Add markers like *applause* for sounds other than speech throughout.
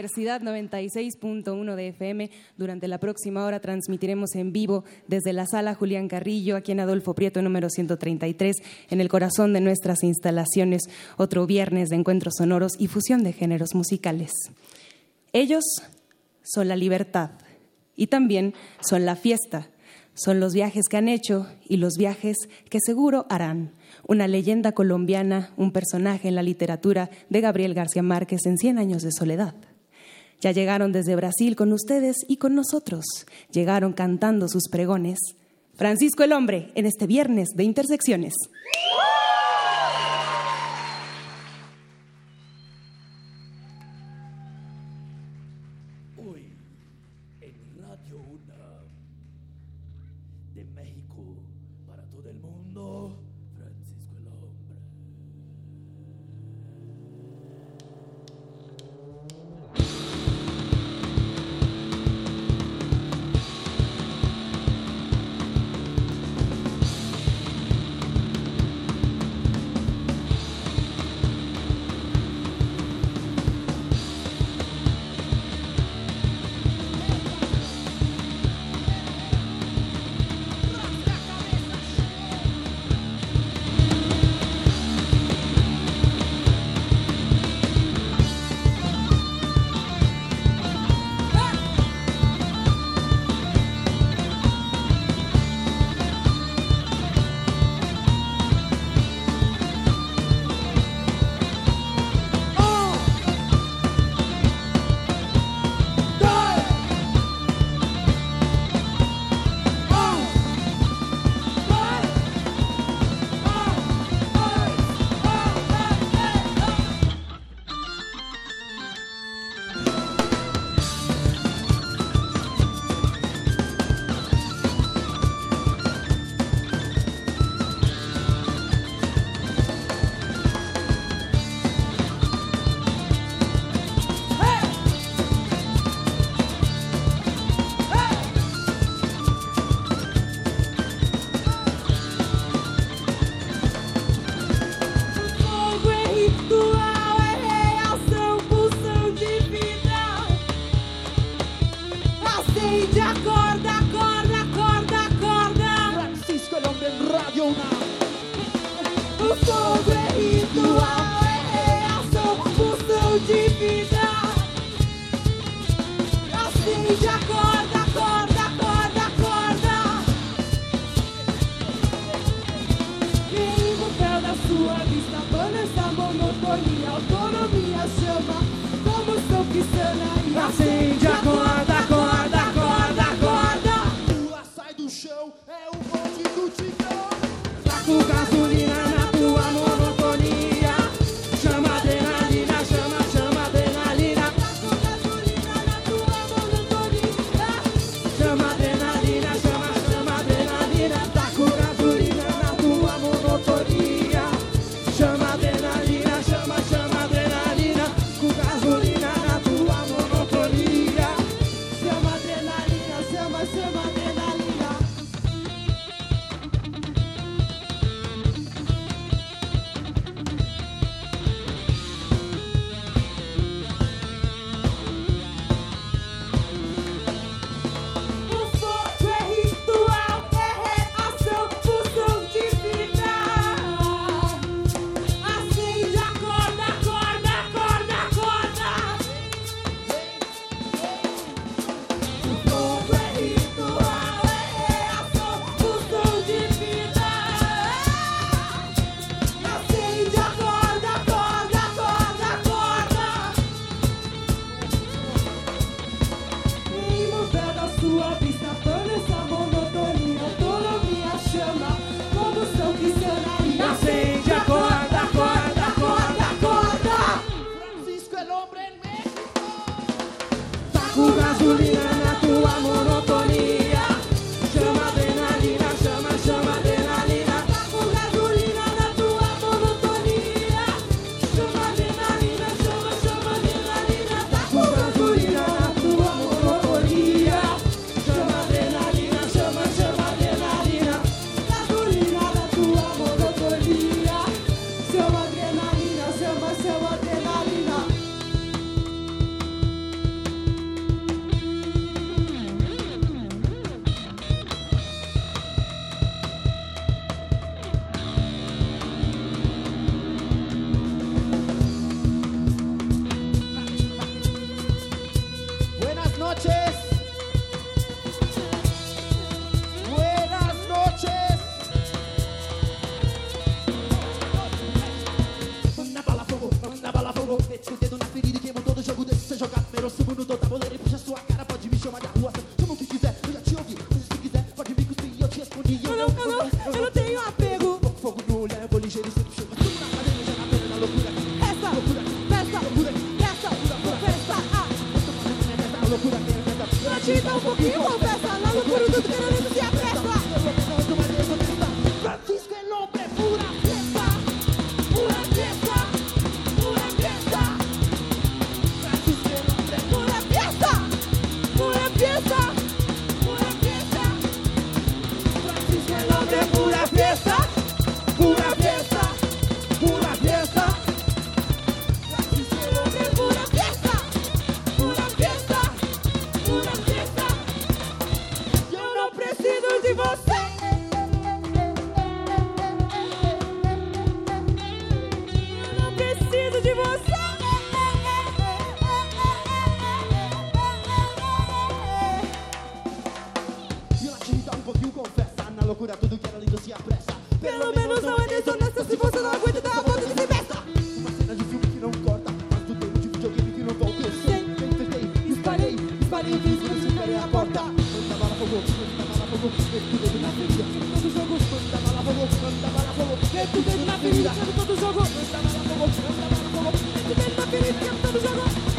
Universidad 96.1 de FM. Durante la próxima hora transmitiremos en vivo desde la sala Julián Carrillo, aquí en Adolfo Prieto número 133, en el corazón de nuestras instalaciones, otro viernes de encuentros sonoros y fusión de géneros musicales. Ellos son la libertad y también son la fiesta. Son los viajes que han hecho y los viajes que seguro harán. Una leyenda colombiana, un personaje en la literatura de Gabriel García Márquez en Cien años de soledad. Ya llegaron desde Brasil con ustedes y con nosotros. Llegaron cantando sus pregones. Francisco el Hombre, en este viernes de Intersecciones. Monotonia, autonomia chama, como estou que sana e acende, acorda, loucura, tudo que era lindo se apressa. Pelo, Pelo menos não é desonesta se você não aguenta dar a volta de si. Uma cena de filme que não corta, mas do tempo de videogame que não volta. Eu sei, eu tentei, espalhei, espalhei, fiz que superei a porta. Manda bala fogo, manda bala fogo, meto dedo na ferida. Todo jogo, manda bala fogo, manda bala fogo, meto dedo na ferida. Todo jogo, manda bala fogo, manda bala fogo, meto dedo na ferida. Todo jogo.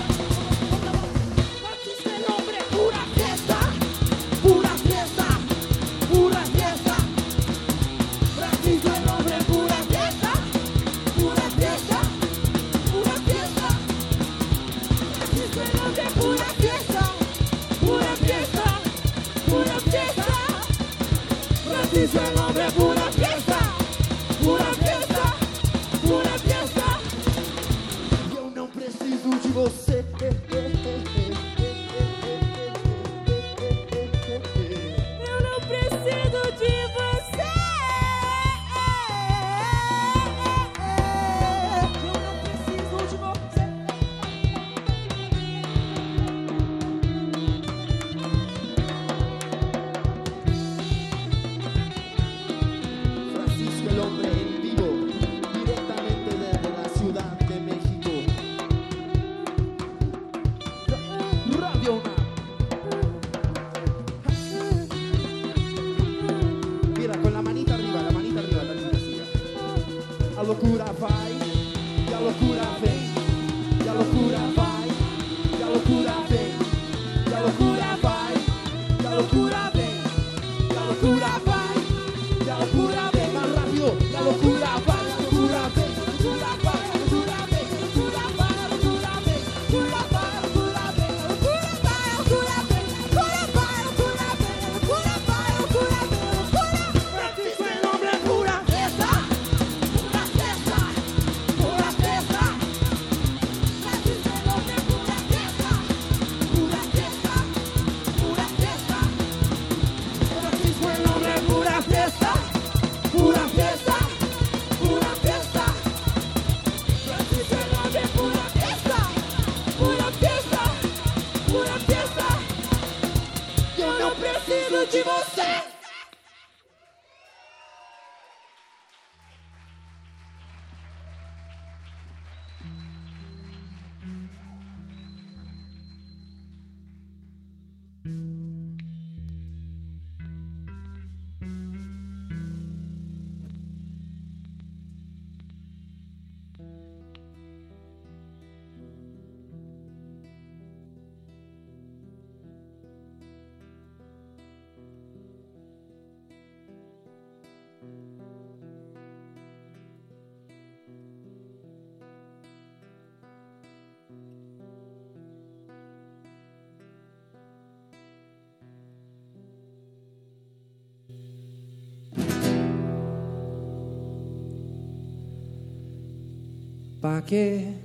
¿Pa' qué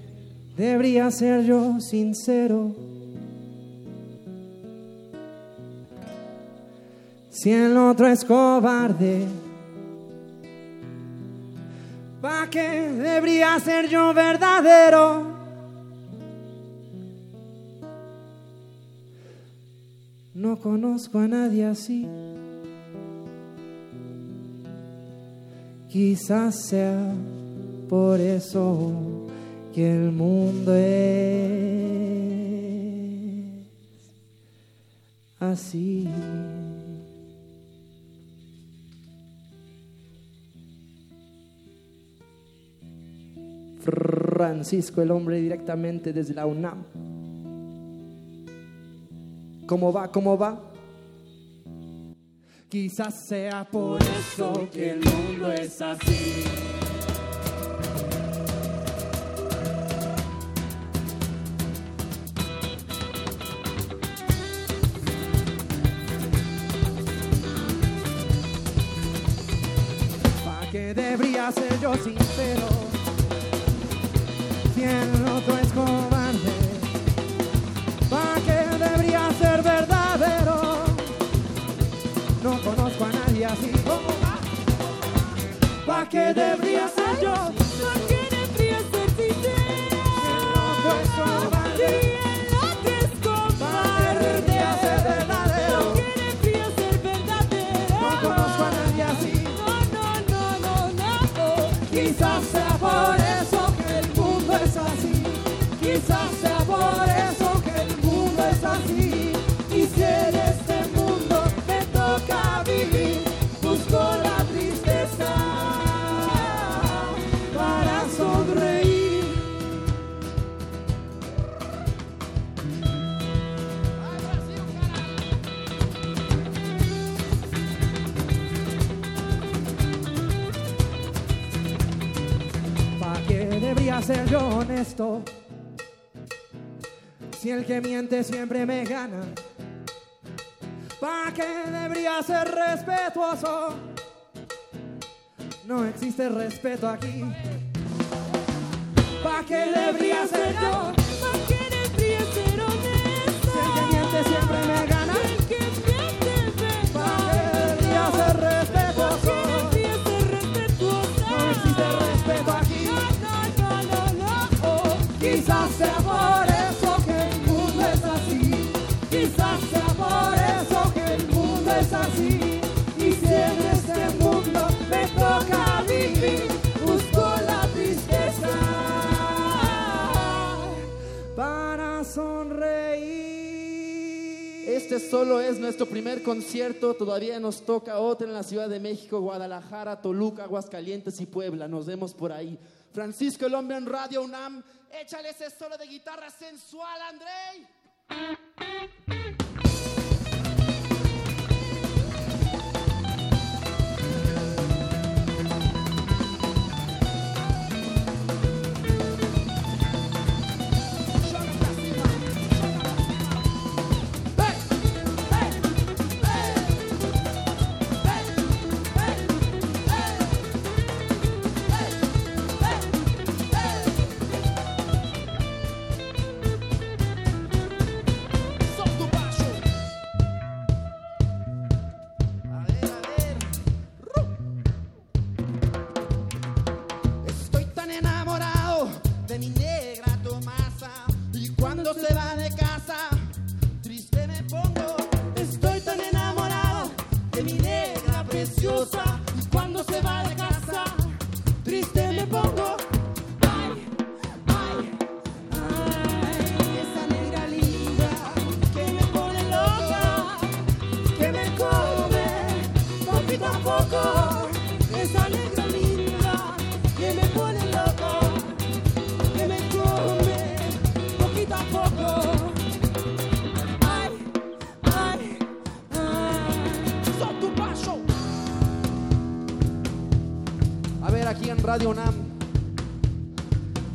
debería ser yo sincero? Si el otro es cobarde, ¿pa' qué debería ser yo verdadero? No conozco a nadie así. Quizás sea por eso que el mundo es así. Francisco, el hombre directamente desde la UNAM. ¿Cómo va? ¿Cómo va? Quizás sea por eso que el mundo es así. Debería ser yo honesto? Si el que miente siempre me gana. ¿Para qué debería ser respetuoso? No existe respeto aquí. ¿Para qué debería ser yo? ¿Por qué debería ser honesto? Si el que miente siempre me gana. Solo es nuestro primer concierto. Todavía nos toca otro en la Ciudad de México, Guadalajara, Toluca, Aguascalientes y Puebla. Nos vemos por ahí. Francisco el hombre en Radio UNAM. Échale ese solo de guitarra sensual, Andrei. Radio UNAM,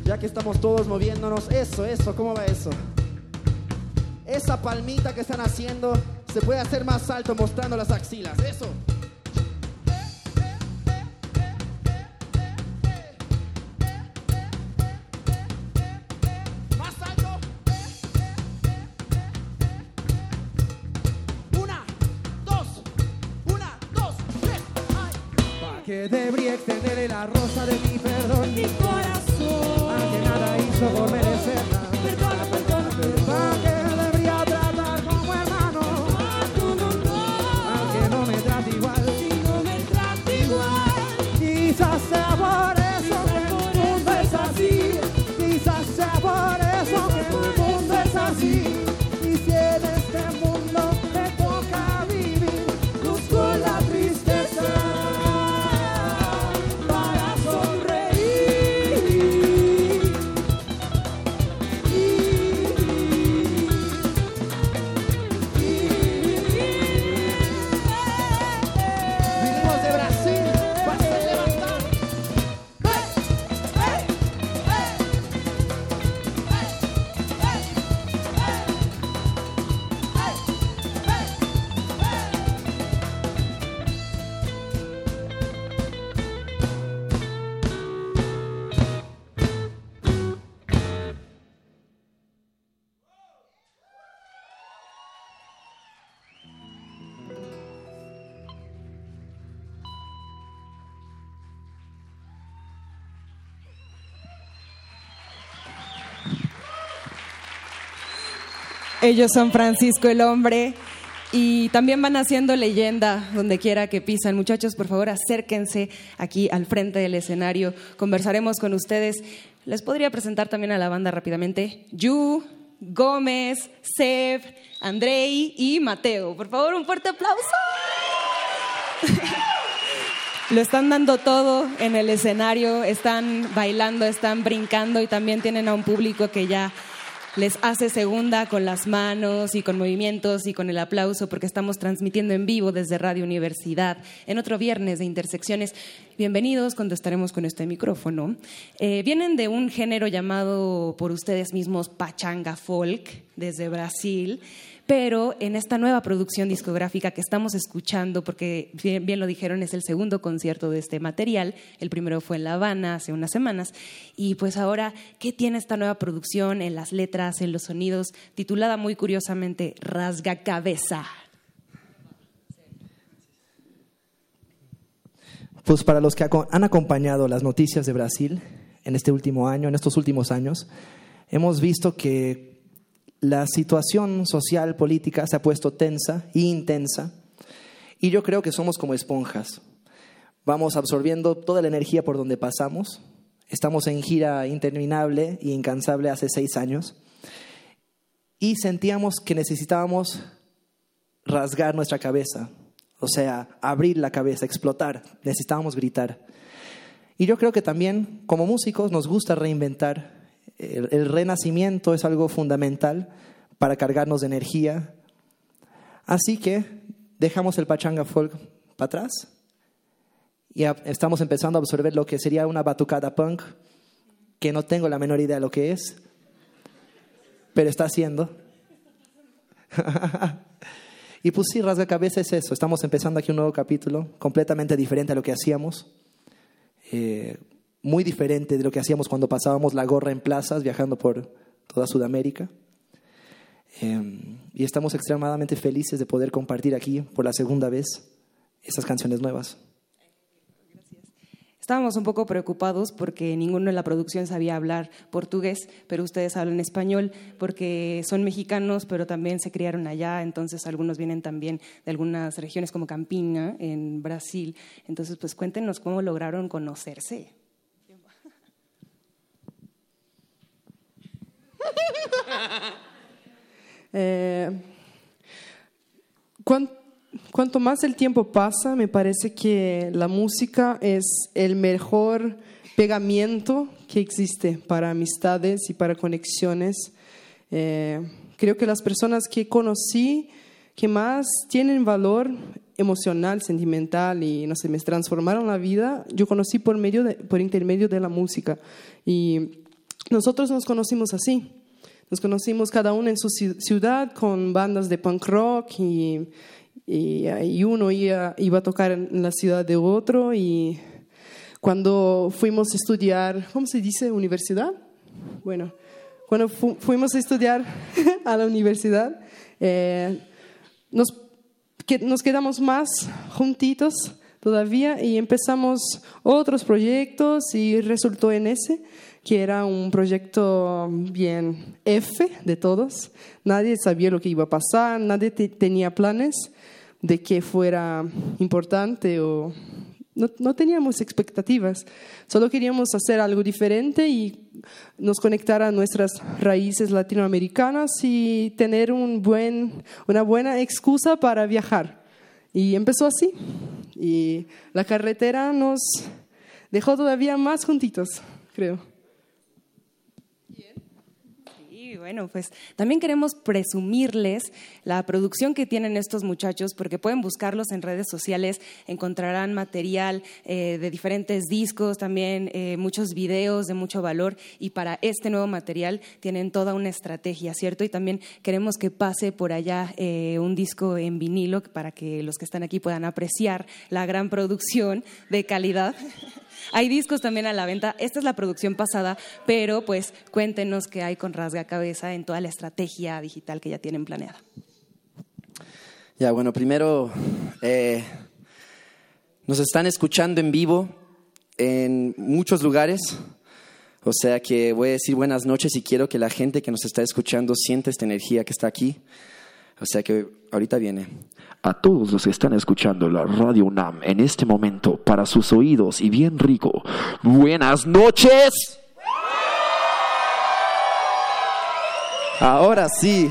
ya que estamos todos moviéndonos, eso, eso, ¿cómo va eso? Esa palmita que están haciendo se puede hacer más alto mostrando las axilas, eso. Rosa de Ellos son Francisco el Hombre y también van haciendo leyenda donde quiera que pisan. Muchachos, por favor, acérquense aquí al frente del escenario. Conversaremos con ustedes. Les podría presentar también a la banda rápidamente. Yu, Gómez, Seb, Andrei y Mateo. Por favor, un fuerte aplauso. Lo están dando todo en el escenario, están bailando, están brincando y también tienen a un público que ya les hace segunda con las manos y con movimientos y con el aplauso porque estamos transmitiendo en vivo desde Radio Universidad en otro viernes de Intersecciones. Bienvenidos, contestaremos con este micrófono. Eh, vienen de un género llamado por ustedes mismos Pachanga Folk desde Brasil pero en esta nueva producción discográfica que estamos escuchando, porque bien, bien, lo dijeron, es el segundo concierto de este material, el primero fue en La Habana hace unas semanas, y pues ahora, ¿qué tiene esta nueva producción en las letras, en los sonidos, titulada muy curiosamente Rasga Cabeza? Pues para los que han acompañado las noticias de Brasil en este último año, en estos últimos años, hemos visto que la situación social, política se ha puesto tensa e intensa y yo creo que somos como esponjas. Vamos absorbiendo toda la energía por donde pasamos. Estamos en gira interminable y incansable hace seis años y sentíamos que necesitábamos rasgar nuestra cabeza, o sea, abrir la cabeza, explotar, necesitábamos gritar. Y yo creo que también como músicos nos gusta reinventar el, renacimiento es algo fundamental para cargarnos de energía. Así que dejamos el pachanga folk para atrás y estamos empezando a absorber lo que sería una batucada punk, que no tengo la menor idea de lo que es, pero está haciendo. *laughs* y pues sí, rasga cabeza es eso. Estamos empezando aquí un nuevo capítulo, completamente diferente a lo que hacíamos. Eh, muy diferente de lo que hacíamos cuando pasábamos la gorra en plazas viajando por toda Sudamérica. Eh, y estamos extremadamente felices de poder compartir aquí por la segunda vez estas canciones nuevas. Estábamos un poco preocupados porque ninguno en la producción sabía hablar portugués, pero ustedes hablan español porque son mexicanos, pero también se criaron allá, entonces algunos vienen también de algunas regiones como Campina, en Brasil. Entonces, pues cuéntenos cómo lograron conocerse. *laughs* Eh, cuanto más el tiempo pasa, me parece que la música es el mejor pegamiento que existe para amistades y para conexiones. Eh, creo que las personas que conocí que más tienen valor emocional, sentimental y no sé, me transformaron la vida, yo conocí por medio por intermedio de la música y nosotros nos conocimos así. Nos conocimos cada uno en su ciudad con bandas de punk rock y, y, y uno iba, iba, a tocar en la ciudad de otro y cuando fuimos a estudiar, ¿cómo se dice? ¿Universidad? Bueno, cuando fu fuimos a estudiar *laughs* a la universidad, eh, nos, que, nos quedamos más juntitos todavía y empezamos otros proyectos y resultó en ese, que era un proyecto bien F de todos. Nadie sabía lo que iba a pasar, nadie tenía planes de que fuera importante o no, no, teníamos expectativas, solo queríamos hacer algo diferente y nos conectar a nuestras raíces latinoamericanas y tener un buen, una buena excusa para viajar. Y empezó así. Y la carretera nos dejó todavía más juntitos, creo. Bueno, pues también queremos presumirles la producción que tienen estos muchachos, porque pueden buscarlos en redes sociales, encontrarán material eh, de diferentes discos, también eh, muchos videos de mucho valor, y para este nuevo material tienen toda una estrategia, ¿cierto? Y también queremos que pase por allá eh, un disco en vinilo para que los que están aquí puedan apreciar la gran producción de calidad. Hay discos también a la venta. Esta es la producción pasada, pero pues cuéntenos qué hay con Rasga Cabeza en toda la estrategia digital que ya tienen planeada. Ya, bueno, primero eh, nos están escuchando en vivo en muchos lugares. O sea que voy a decir buenas noches y quiero que la gente que nos está escuchando sienta esta energía que está aquí. O sea que ahorita viene a todos los que están escuchando la Radio UNAM en este momento para sus oídos y bien rico. Buenas noches. Ahora sí.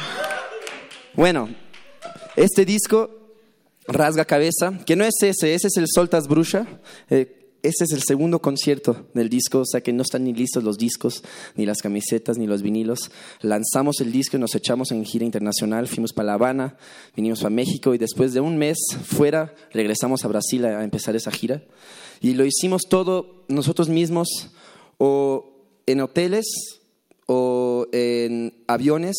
*laughs* bueno, este disco Rasga Cabeza, que no es ese, ese es el Soltas Bruxa. Eh, este es el segundo concierto del disco, o sea que no están ni listos los discos, ni las camisetas, ni los vinilos. Lanzamos el disco y nos echamos en gira internacional, fuimos para La Habana, vinimos a México y después de un mes fuera regresamos a Brasil a empezar esa gira. Y lo hicimos todo nosotros mismos, o en hoteles, o en aviones,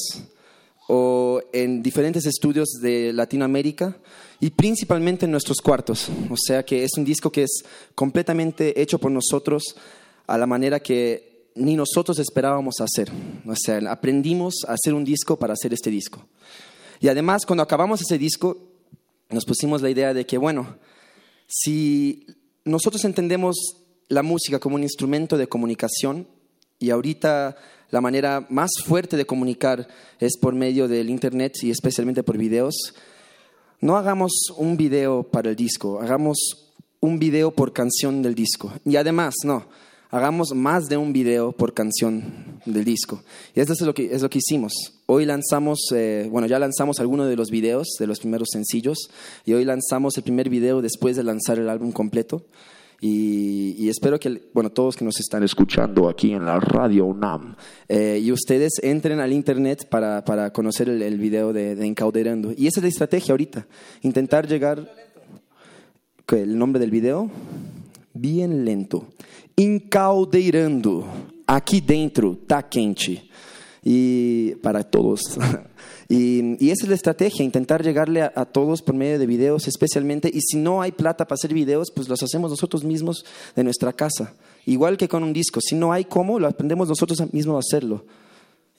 o en diferentes estudios de Latinoamérica y principalmente en nuestros cuartos. O sea que es un disco que es completamente hecho por nosotros a la manera que ni nosotros esperábamos hacer. O sea, aprendimos a hacer un disco para hacer este disco. Y además, cuando acabamos ese disco, nos pusimos la idea de que, bueno, si nosotros entendemos la música como un instrumento de comunicación y ahorita la manera más fuerte de comunicar es por medio del Internet y especialmente por videos, no hagamos un video para el disco, hagamos un video por canción del disco. Y además, no, hagamos más de un video por canción del disco. Y esto es lo que, es lo que hicimos. Hoy lanzamos, eh, bueno, ya lanzamos algunos de los videos, de los primeros sencillos, y hoy lanzamos el primer video después de lanzar el álbum completo. Y, espero que, bueno, todos que nos están escuchando aquí en la radio UNAM eh, y ustedes entren al internet para, para conocer el, video de, de, Encauderando. Y esa es la estrategia ahorita, intentar llegar... ¿El nombre del video? Bien lento. Encaudeirando. Aquí dentro está quente. Y para todos. *laughs* Y, esa es la estrategia, intentar llegarle a, todos por medio de videos especialmente. Y si no hay plata para hacer videos, pues los hacemos nosotros mismos de nuestra casa. Igual que con un disco. Si no hay cómo, lo aprendemos nosotros mismos a hacerlo.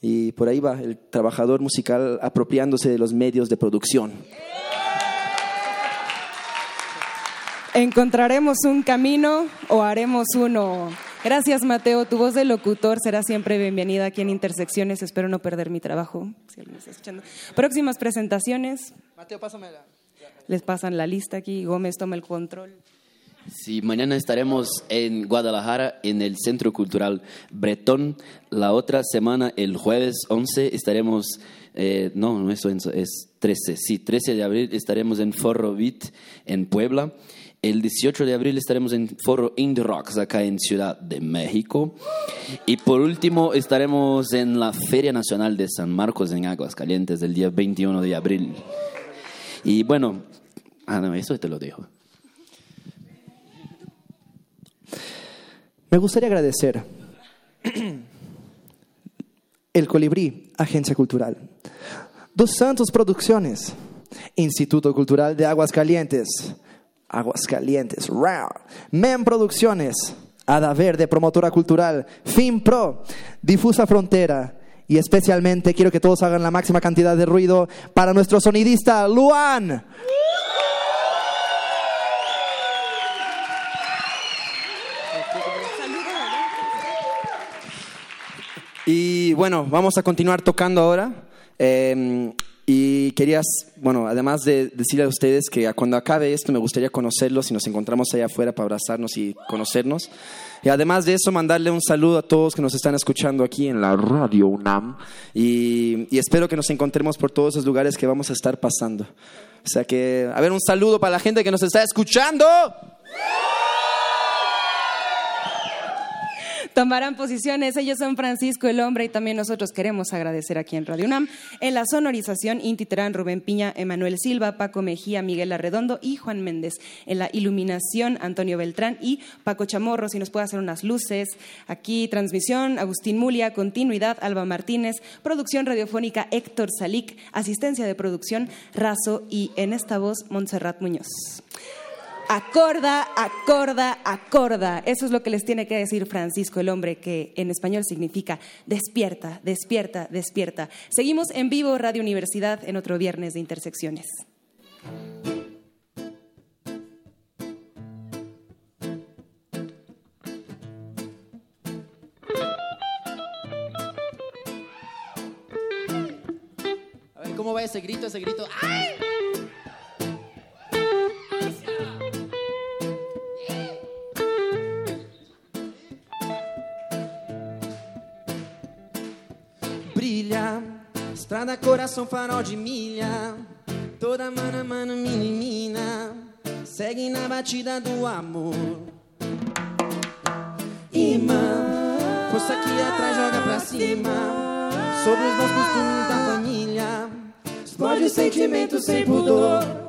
Y por ahí va el trabajador musical apropiándose de los medios de producción. ¿Encontraremos un camino o haremos uno? Gracias, Mateo. Tu voz de locutor será siempre bienvenida aquí en Intersecciones. Espero no perder mi trabajo. Si alguien está escuchando. Próximas presentaciones. Mateo, pásame la. Les pasan la lista aquí. Gómez toma el control. Sí, mañana estaremos en Guadalajara, en el Centro Cultural Bretón. La otra semana, el jueves 11, estaremos, eh, no, no es, es 13, sí, 13 de abril estaremos en Forro Beat, en Puebla. El 18 de abril estaremos en Foro Indie Rocks acá en Ciudad de México. Y por último estaremos en la Feria Nacional de San Marcos en Aguascalientes el día 21 de abril. Y bueno, ah, no, eso te lo dejo. Me gustaría agradecer El Colibrí, Agencia Cultural, Dos Santos Producciones, Instituto Cultural de Aguascalientes, Aguascalientes. Rao. MEM Producciones. Ada Verde, promotora cultural. FinPro. Difusa Frontera. Y especialmente quiero que todos hagan la máxima cantidad de ruido para nuestro sonidista, Luan. Y bueno, vamos a continuar tocando ahora. Em, y querías, bueno, además de decirle a ustedes que cuando acabe esto me gustaría conocerlos y nos encontramos allá afuera para abrazarnos y conocernos. Y además de eso, mandarle un saludo a todos que nos están escuchando aquí en la Radio UNAM. Y, y espero que nos encontremos por todos esos lugares que vamos a estar pasando. O sea que, a ver, un saludo para la gente que nos está escuchando. Tomarán posiciones. Ellos son Francisco el Hombre y también nosotros queremos agradecer aquí en Radio UNAM. En la sonorización, Inti Terán, Rubén Piña, Emanuel Silva, Paco Mejía, Miguel Arredondo y Juan Méndez. En la iluminación, Antonio Beltrán y Paco Chamorro, si nos puede hacer unas luces. Aquí, transmisión, Agustín Mulia, continuidad, Alba Martínez, producción radiofónica, Héctor Salic, asistencia de producción, Razo y en esta voz, Montserrat Muñoz. Acorda, acorda, acorda. Eso es lo que les tiene que decir Francisco el hombre, que en español significa despierta, despierta, despierta. Seguimos en vivo Radio Universidad en otro viernes de intersecciones. A ver, ¿cómo va ese grito, ese grito? ¡Ay! Estrada, coração, farol de milha. Toda mana, mana, menina, segue na batida do amor. Imã, força aqui atrás, joga pra cima. Sobre os bons costumes da família, explode sentimento sem pudor.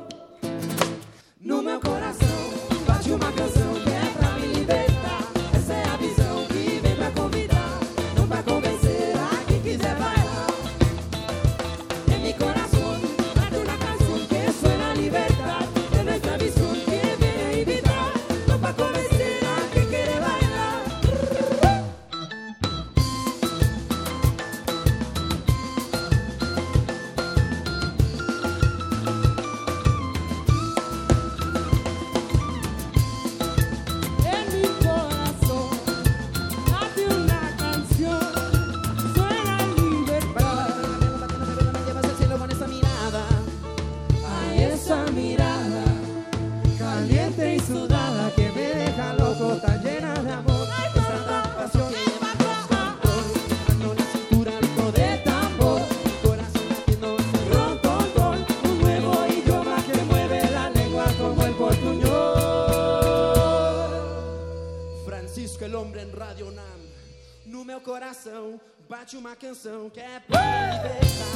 cante uma canção que é perfeita.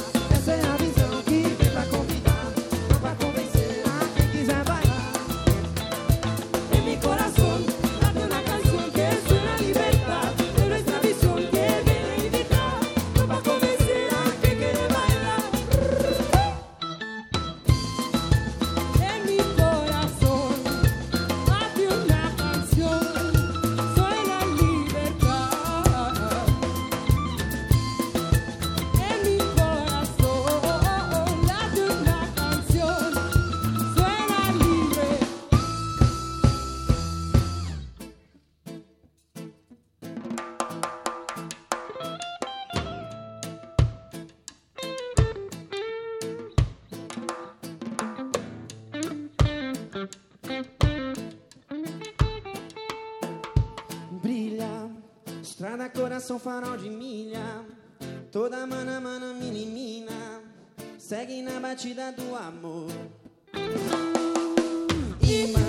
Coração, farol de milha. Toda mana, mana, mini, mina. Segue na batida do amor. Imã,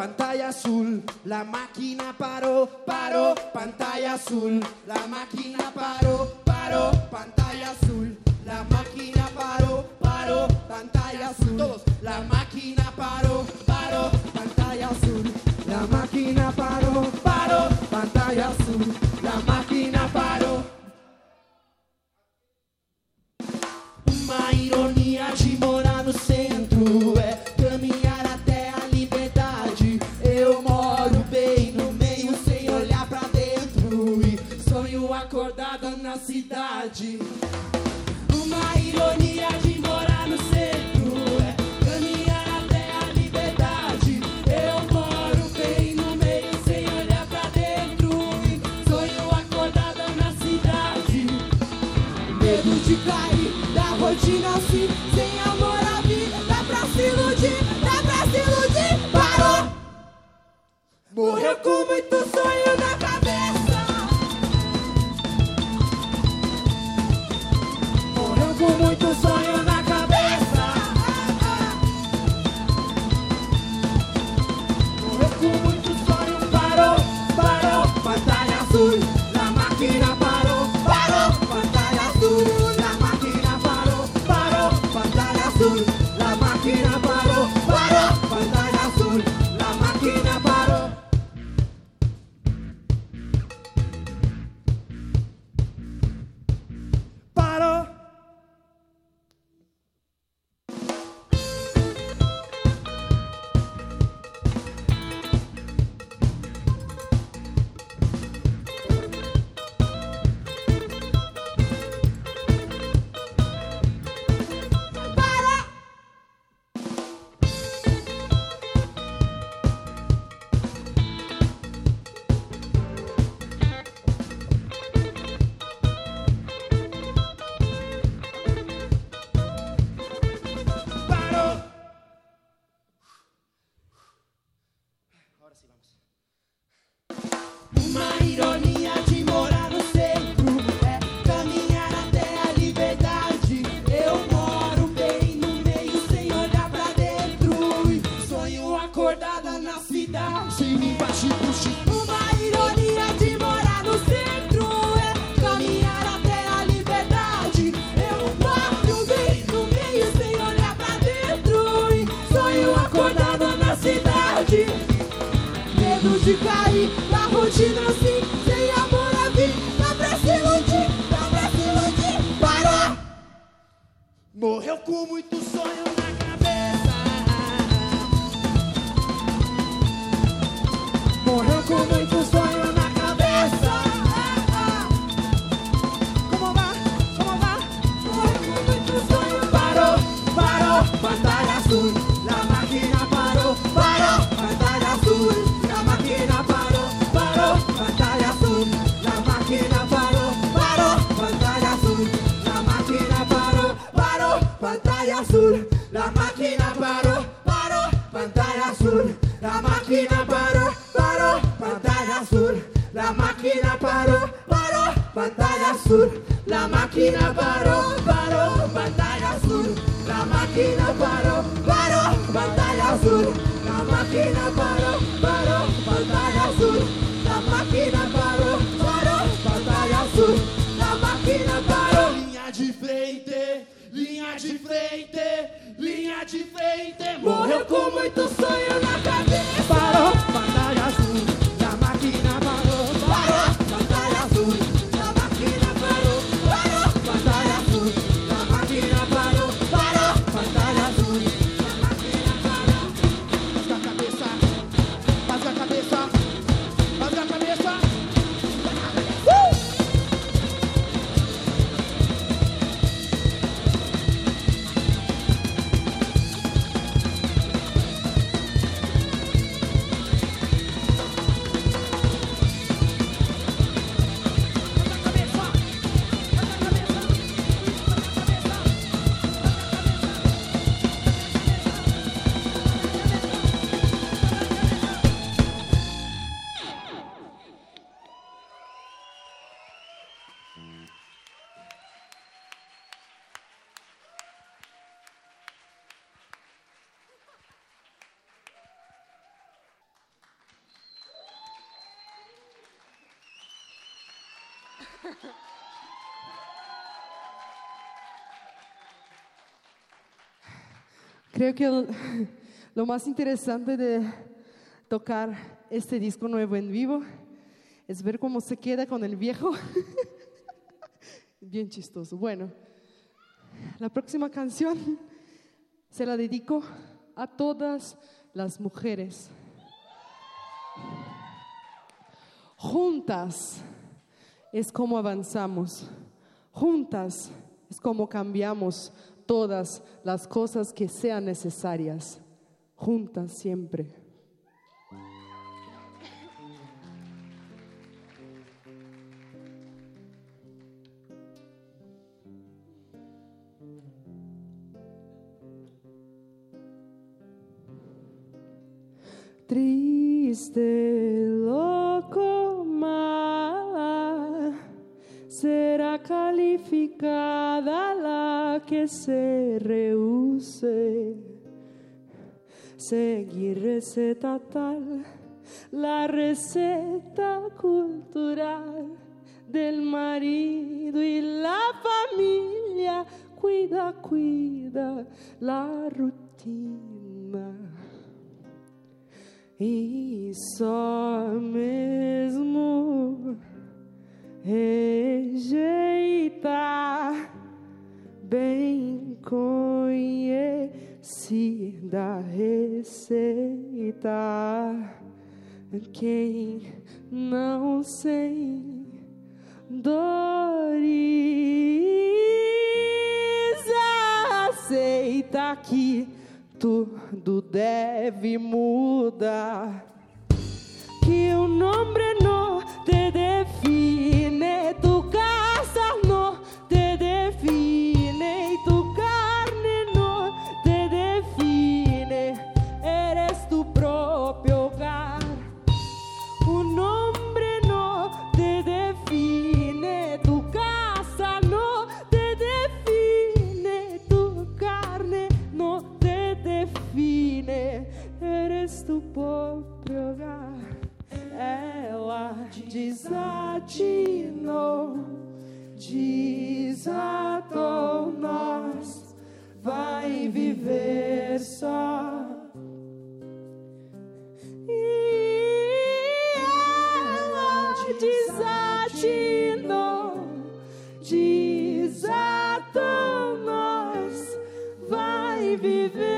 pantalla azul, la máquina paró, paró, pantalla azul, la máquina paró, paró, pantalla azul, la máquina paró, paró, pantalla azul, la máquina paró, paró, pantalla azul, la máquina paró, paró, pantalla azul, la máquina paró. acordada na cidade. Uma ironia de morar no centro é caminhar até a liberdade. Eu moro bem no meio sem olhar pra dentro e sonho acordada na cidade. Medo de cair da rotina assim, sem amor à vida, dá pra se iludir, dá pra se iludir. Parou! Morreu com muito sonho na Creo que *laughs* lo más interesante de tocar este disco nuevo en vivo es ver cómo se queda con el viejo. *laughs* Bien chistoso. Bueno, la próxima canción se la dedico a todas las mujeres. Juntas es como avanzamos. Juntas es como cambiamos todas las cosas que sean necesarias. Juntas siempre. Triste, será calificada la que se rehúse. Seguir receta tal, la receta cultural del marido y la familia. Cuida, cuida la rutina. E só mesmo rejeitar bem conhecida receita. Quem não sem dores aceita que tudo deve mudar. Que o nome não te define, desatinou, desatou nós, vai viver só. E ela desatou nós, vai viver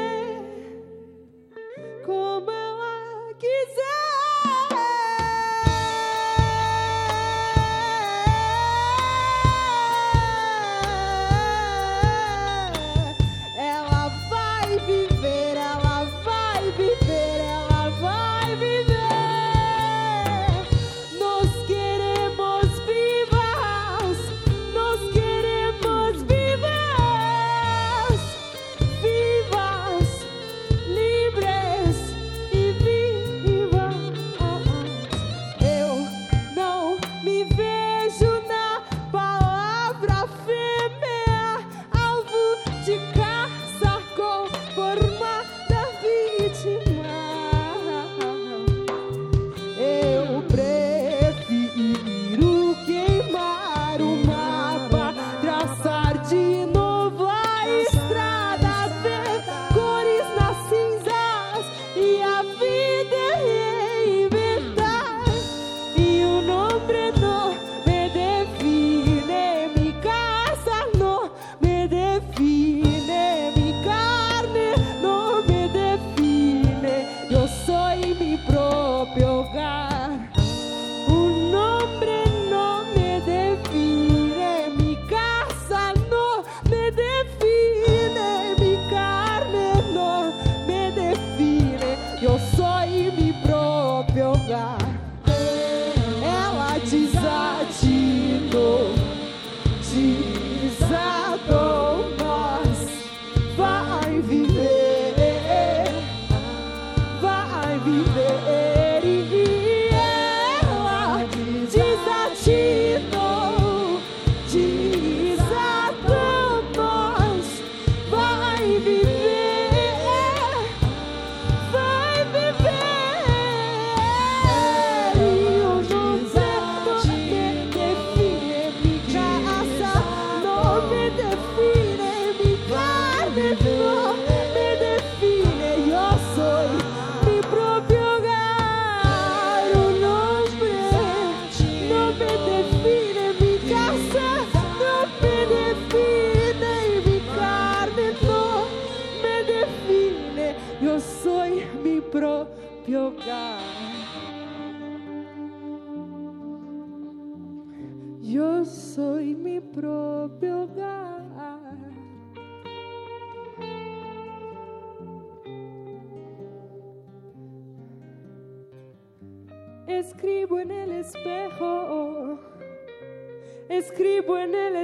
viver.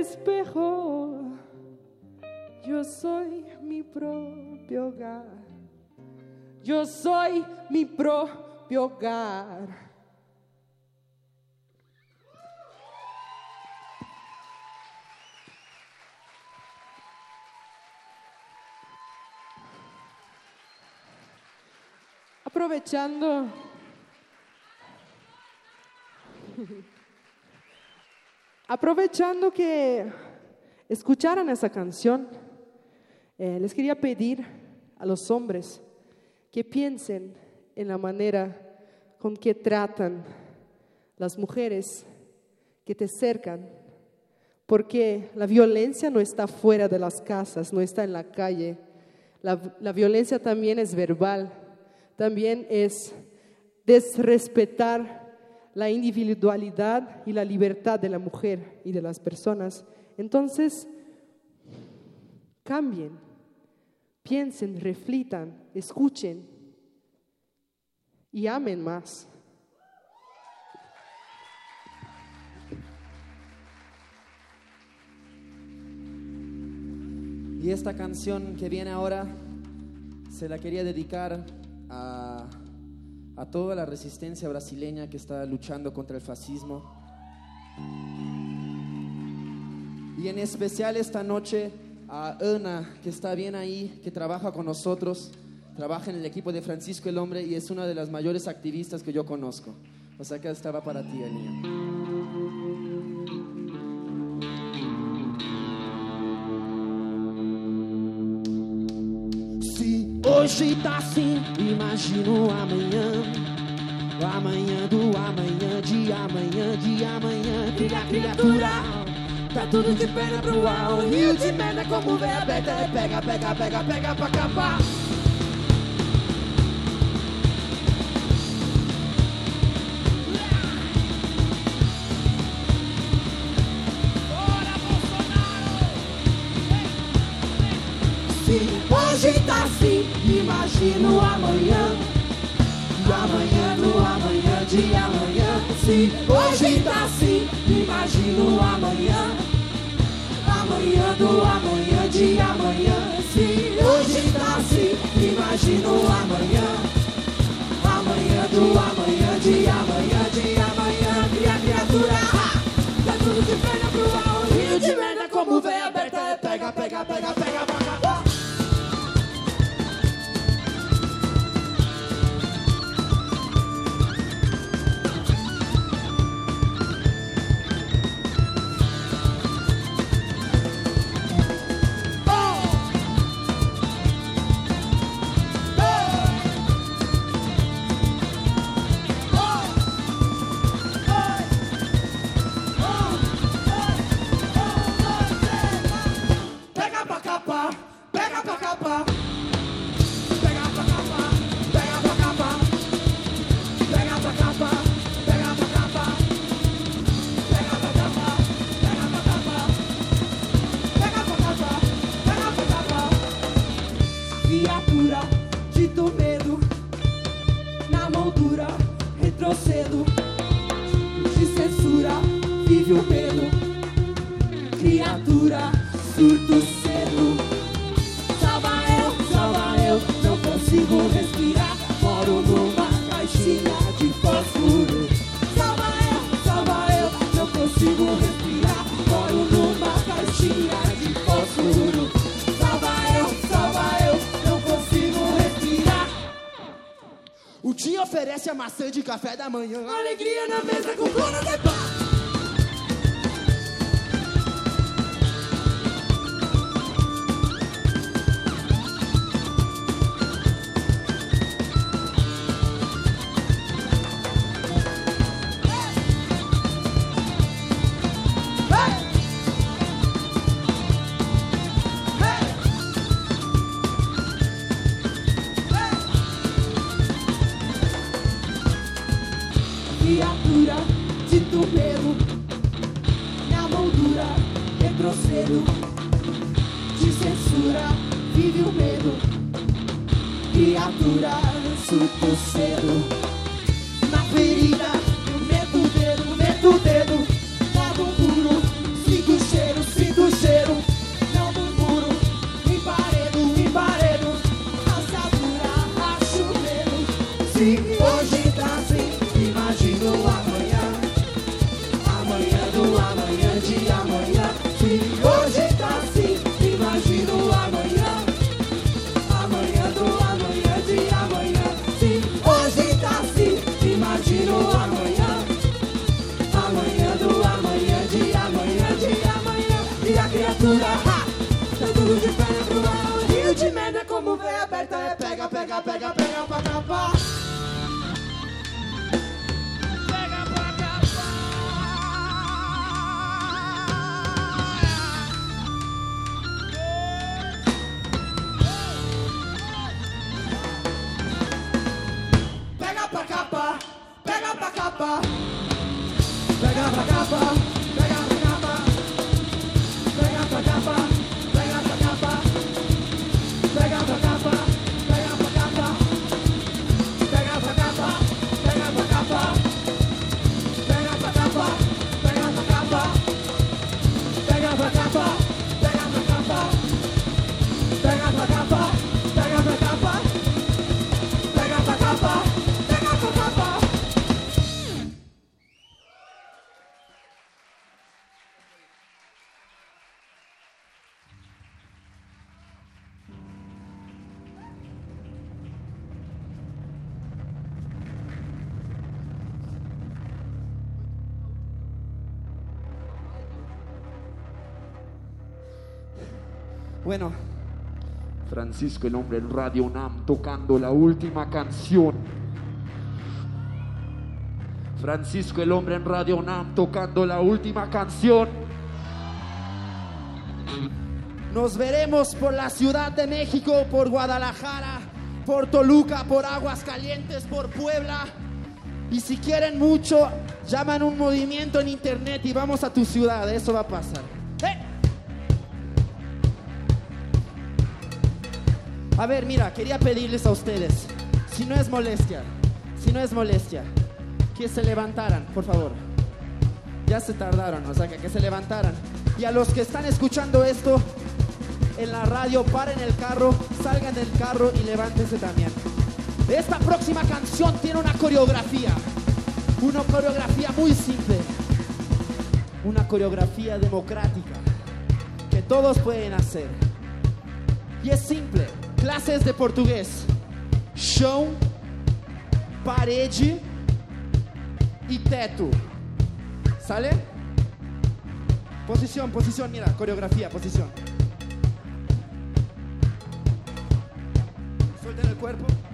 Espejo. Yo soy mi propio hogar. Yo soy mi propio hogar. Aprovechando. *laughs* Aprovechando que escucharan esa canción, eh, les quería pedir a los hombres que piensen en la manera con que tratan las mujeres que te cercan, porque la violencia no está fuera de las casas, no está en la calle. La, la violencia también es verbal, también es desrespetar la individualidad y la libertad de la mujer y de las personas. Entonces, cambien, piensen, reflitan, escuchen y amen más. Y esta canción que viene ahora se la quería dedicar a, a toda la resistencia brasileña que está luchando contra el fascismo. Y en especial esta noche a Ana, que está bien ahí, que trabaja con nosotros, trabaja en el equipo de Francisco el Hombre y es una de las mayores activistas que yo conozco. O sea que estaba para ti, Elia. Hoje tá assim, imagino amanhã. Amanhã do amanhã, de amanhã, de amanhã. Cria criatura, tá tudo de perna pro ar. O rio de merda como vem aberta. É pega, pega, pega, pega pra acabar. Assim, imagino amanhã. Amanhã, do amanhã, de amanhã. Se hoje tá assim, imagino amanhã. Amanhã do amanhã, oferece a maçã de café da manhã. Alegria na mesa com cona de Bueno, Francisco el hombre en Radio UNAM tocando la última canción. Francisco el hombre en Radio UNAM tocando la última canción. nos veremos por la Ciudad de México, por Guadalajara, por Toluca, por Aguascalientes, por Puebla. Y si quieren mucho, llaman un movimiento en internet y vamos a tu ciudad. Eso va a pasar. A ver, mira, quería pedirles a ustedes, si no es molestia, si no es molestia, que se levantaran, por favor. Ya se tardaron, o sea, que, se levantaran. Y a los que están escuchando esto en la radio, paren el carro, salgan del carro y levántense también. Esta próxima canción tiene una coreografía, una coreografía muy simple, una coreografía democrática que todos pueden hacer. Y es simple, Classes de português: chão, parede e teto. Sale? Posição, posição, mira, coreografia, posição. Solten el cuerpo.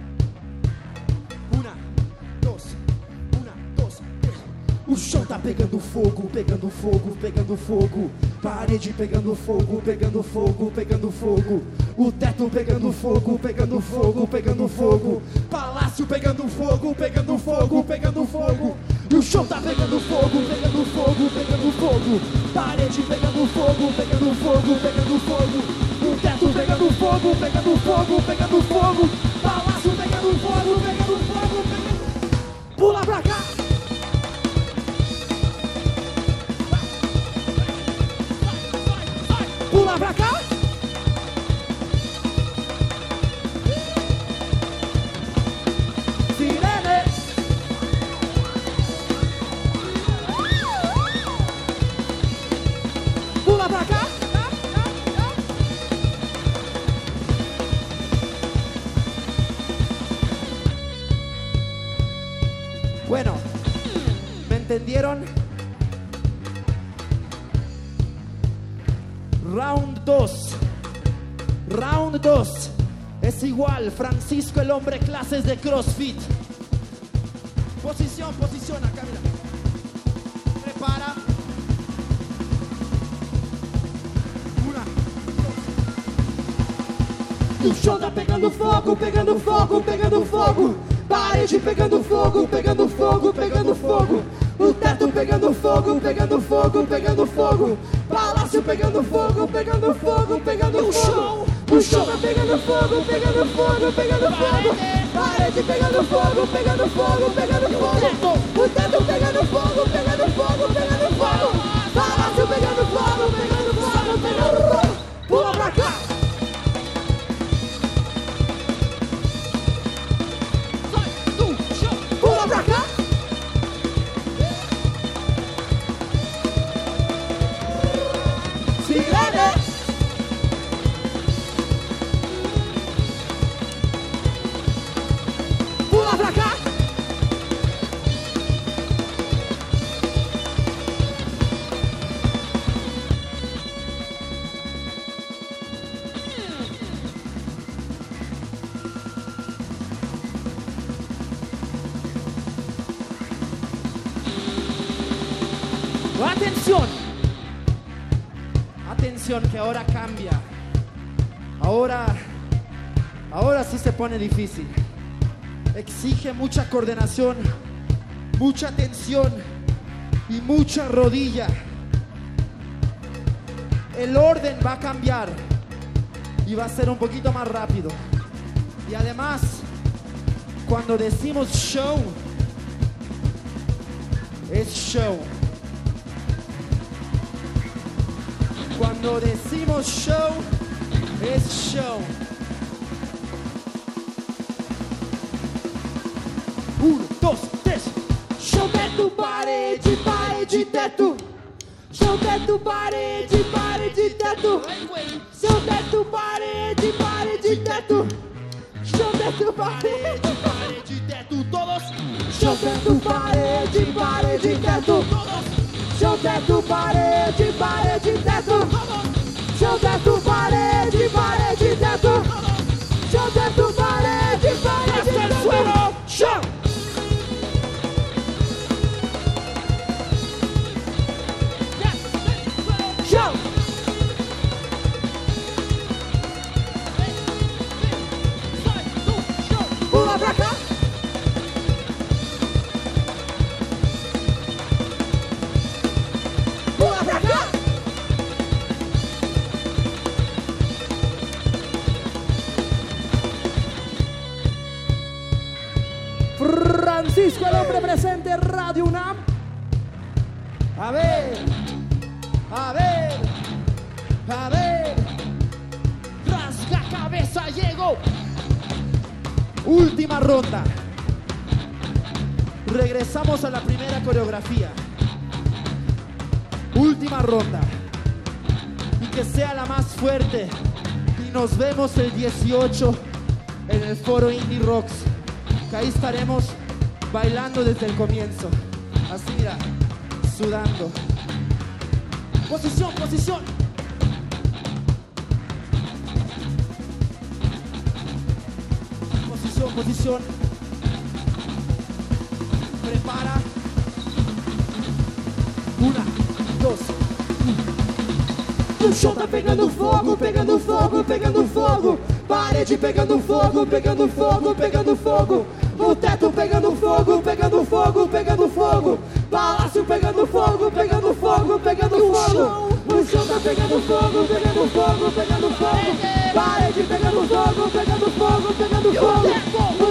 O chão tá pegando fogo, pegando fogo, pegando fogo. Parede pegando fogo, pegando fogo, pegando fogo. O teto pegando fogo, pegando fogo, pegando fogo. Palácio pegando fogo, pegando fogo, pegando fogo. E o chão tá pegando fogo, pegando fogo, pegando fogo. Parede pegando fogo, pegando fogo, pegando fogo. O teto pegando fogo, pegando fogo, pegando fogo. Palácio pegando fogo, pegando fogo, pegando. Pula pra cá! ¿Me entendieron? Round 2. Round 2. Es igual, Francisco el hombre, clases de CrossFit. Posición, posición, acá mira. Prepara. Una, dos. O chão tá pegando fogo, pegando fogo, pegando fogo. Parede pegando fogo, pegando fogo, pegando fogo. Teto pegando fogo, pegando fogo, pegando fogo. Palácio pegando fogo, pegando fogo, pegando fogo. O chão tá pegando fogo, pegando fogo, pegando fogo. Parede pegando fogo, pegando fogo, pegando fogo. Pone difícil. Exige mucha coordinación, mucha atención y mucha rodilla. El orden va a cambiar y va a ser un poquito más rápido. Y además, cuando decimos show, es show. Cuando decimos show, es show. Teto, parede, parede, teto. Chão, teto, parede, parede, teto. Chão, teto, parede, parede, teto, todos. Chão, teto, parede, parede, teto. Chão, teto, parede, 18 en el foro Indie Rocks. Que ahí estaremos bailando desde el comienzo. Así mira, sudando. Posición, posición. Posición, posición. Prepara. Una, dos. O chão tá pegando fogo, pegando fogo, pegando fogo. Parede pegando fogo, pegando fogo, pegando fogo. O teto pegando fogo, pegando fogo, pegando fogo. Palácio pegando fogo, pegando fogo, pegando fogo. O chão tá pegando fogo, pegando fogo, pegando fogo. Parede pegando fogo, pegando fogo, pegando fogo.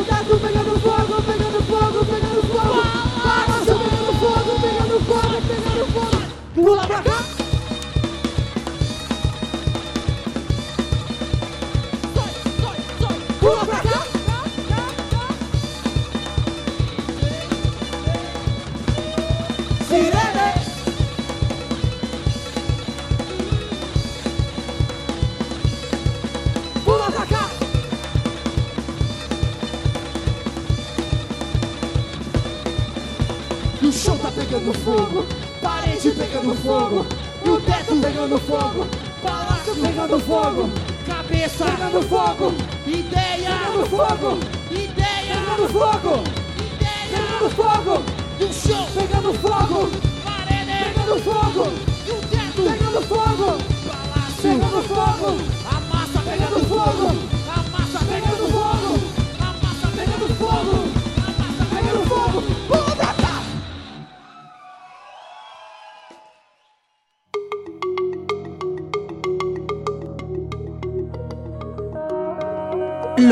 Cabeça. fogo, Ideia. pegando fogo, Ideia. pegando fogo, Ideia. fogo, E o chão. pegando fogo, Parede. pegando fogo, E o teto. pegando fogo, Palácio. pegando fogo,